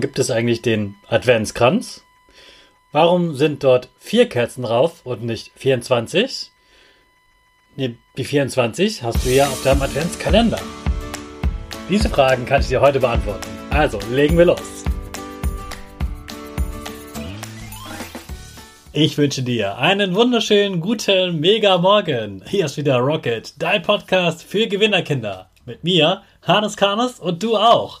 Gibt es eigentlich den Adventskranz? Warum sind dort vier Kerzen drauf und nicht 24? Nee, die 24 hast du ja auf deinem Adventskalender. Diese Fragen kann ich dir heute beantworten. Also, legen wir los. Ich wünsche dir einen wunderschönen guten Mega Morgen. Hier ist wieder Rocket, dein Podcast für Gewinnerkinder. Mit mir, Hannes Karnes und du auch.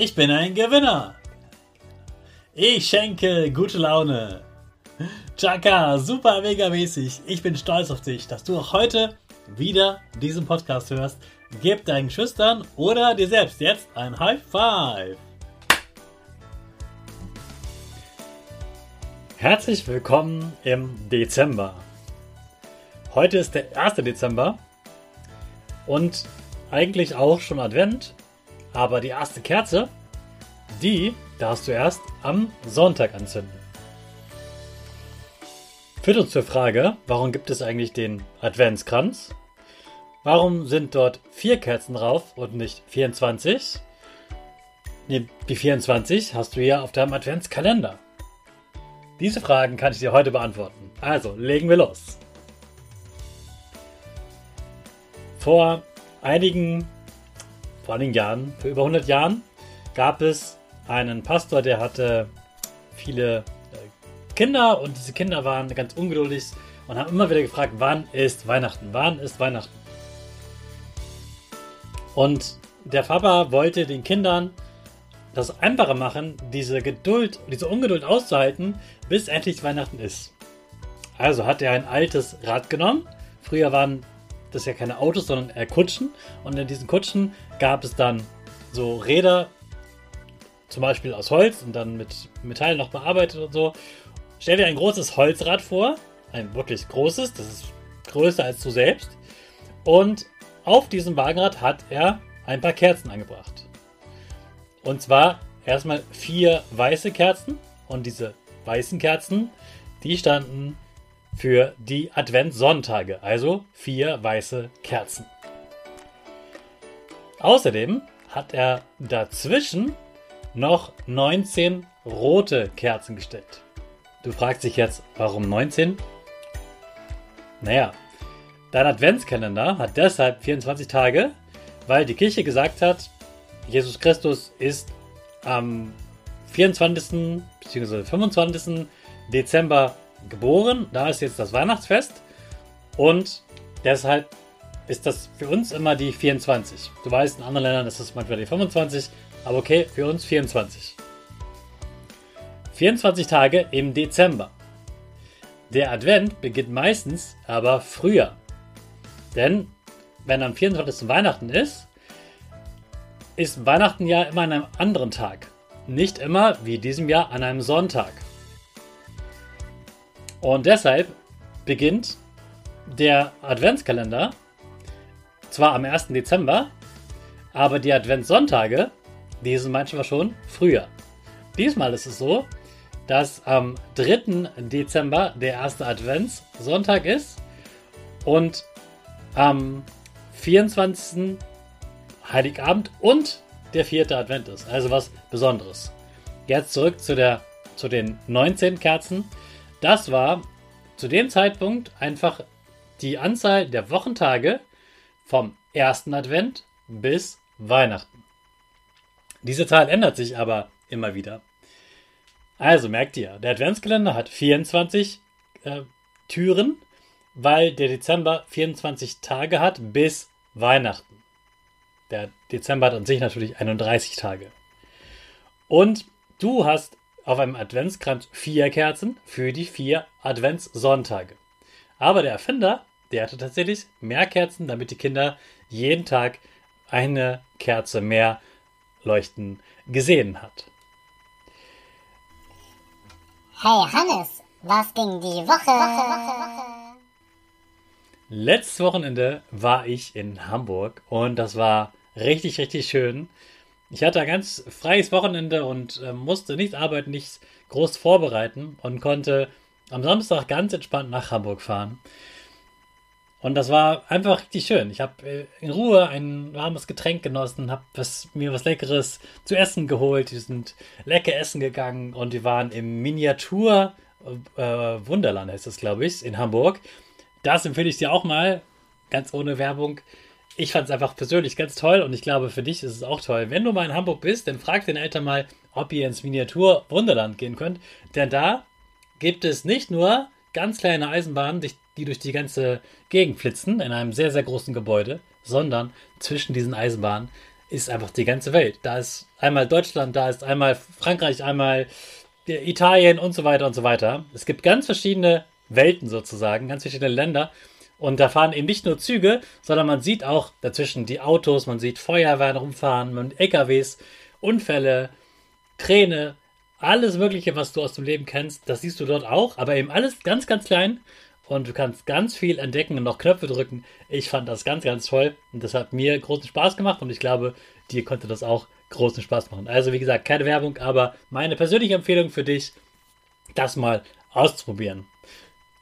Ich bin ein Gewinner. Ich schenke gute Laune. Chaka, super mega mäßig. Ich bin stolz auf dich, dass du auch heute wieder diesen Podcast hörst. Gib deinen Schüchtern oder dir selbst jetzt ein High Five. Herzlich willkommen im Dezember. Heute ist der 1. Dezember und eigentlich auch schon Advent, aber die erste Kerze, die darfst du erst am Sonntag anzünden. Führt uns zur Frage, warum gibt es eigentlich den Adventskranz? Warum sind dort vier Kerzen drauf und nicht 24? Nee, die 24 hast du ja auf deinem Adventskalender. Diese Fragen kann ich dir heute beantworten. Also, legen wir los. Vor einigen, vor einigen Jahren, vor über 100 Jahren, gab es einen Pastor, der hatte viele Kinder und diese Kinder waren ganz ungeduldig und haben immer wieder gefragt, wann ist Weihnachten? Wann ist Weihnachten? Und der Papa wollte den Kindern das einfacher machen, diese Geduld, diese Ungeduld auszuhalten, bis endlich Weihnachten ist. Also hat er ein altes Rad genommen. Früher waren das ja keine Autos, sondern eher Kutschen. Und in diesen Kutschen gab es dann so Räder, zum Beispiel aus Holz und dann mit Metall noch bearbeitet und so. Stell dir ein großes Holzrad vor, ein wirklich großes, das ist größer als du selbst. Und auf diesem Wagenrad hat er ein paar Kerzen angebracht. Und zwar erstmal vier weiße Kerzen. Und diese weißen Kerzen, die standen für die Adventssonntage, also vier weiße Kerzen. Außerdem hat er dazwischen noch 19 rote Kerzen gestellt. Du fragst dich jetzt, warum 19? Naja, dein Adventskalender hat deshalb 24 Tage, weil die Kirche gesagt hat, Jesus Christus ist am 24. bzw. 25. Dezember geboren. Da ist jetzt das Weihnachtsfest und deshalb ist das für uns immer die 24. Du weißt, in anderen Ländern ist es manchmal die 25, aber okay, für uns 24. 24 Tage im Dezember. Der Advent beginnt meistens aber früher. Denn wenn am 24. Weihnachten ist, ist Weihnachten ja immer an einem anderen Tag. Nicht immer, wie diesem Jahr, an einem Sonntag. Und deshalb beginnt der Adventskalender zwar am 1. Dezember, aber die Adventssonntage, die sind manchmal schon früher. Diesmal ist es so, dass am 3. Dezember der erste Adventssonntag ist und am 24. Heiligabend und der vierte Advent ist. Also was Besonderes. Jetzt zurück zu, der, zu den 19 Kerzen. Das war zu dem Zeitpunkt einfach die Anzahl der Wochentage vom ersten Advent bis Weihnachten. Diese Zahl ändert sich aber immer wieder. Also merkt ihr, der Adventskalender hat 24 äh, Türen, weil der Dezember 24 Tage hat bis Weihnachten. Der Dezember hat an sich natürlich 31 Tage. Und du hast auf einem Adventskranz vier Kerzen für die vier Adventssonntage. Aber der Erfinder, der hatte tatsächlich mehr Kerzen, damit die Kinder jeden Tag eine Kerze mehr leuchten gesehen hat. Hey Hannes, was ging die Woche? Woche, Woche? Letztes Wochenende war ich in Hamburg und das war richtig, richtig schön. Ich hatte ein ganz freies Wochenende und äh, musste nichts arbeiten, nichts groß vorbereiten und konnte am Samstag ganz entspannt nach Hamburg fahren. Und das war einfach richtig schön. Ich habe äh, in Ruhe ein warmes Getränk genossen, habe mir was Leckeres zu essen geholt. Wir sind lecker essen gegangen und wir waren im Miniatur äh, Wunderland, heißt das, glaube ich, in Hamburg. Das empfehle ich dir auch mal, ganz ohne Werbung. Ich fand es einfach persönlich ganz toll und ich glaube, für dich ist es auch toll. Wenn du mal in Hamburg bist, dann frag deine Eltern mal, ob ihr ins Miniatur Wunderland gehen könnt. Denn da gibt es nicht nur ganz kleine Eisenbahnen, die durch die ganze Gegend flitzen in einem sehr, sehr großen Gebäude, sondern zwischen diesen Eisenbahnen ist einfach die ganze Welt. Da ist einmal Deutschland, da ist einmal Frankreich, einmal Italien und so weiter und so weiter. Es gibt ganz verschiedene Welten sozusagen, ganz verschiedene Länder. Und da fahren eben nicht nur Züge, sondern man sieht auch dazwischen die Autos, man sieht Feuerwehren rumfahren, man LKWs, Unfälle, Kräne, alles Mögliche, was du aus dem Leben kennst, das siehst du dort auch, aber eben alles ganz, ganz klein und du kannst ganz viel entdecken und noch Knöpfe drücken. Ich fand das ganz, ganz toll und das hat mir großen Spaß gemacht und ich glaube, dir konnte das auch großen Spaß machen. Also wie gesagt, keine Werbung, aber meine persönliche Empfehlung für dich, das mal auszuprobieren.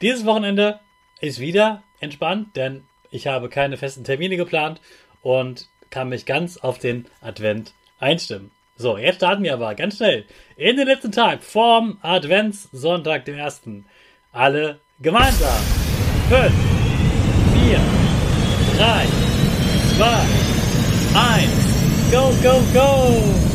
Dieses Wochenende ist wieder entspannt, denn ich habe keine festen Termine geplant und kann mich ganz auf den Advent einstimmen. So, jetzt starten wir aber ganz schnell in den letzten Tag vorm Adventssonntag, dem ersten. Alle gemeinsam. 5, 4, 3, 2, 1, go, go, go!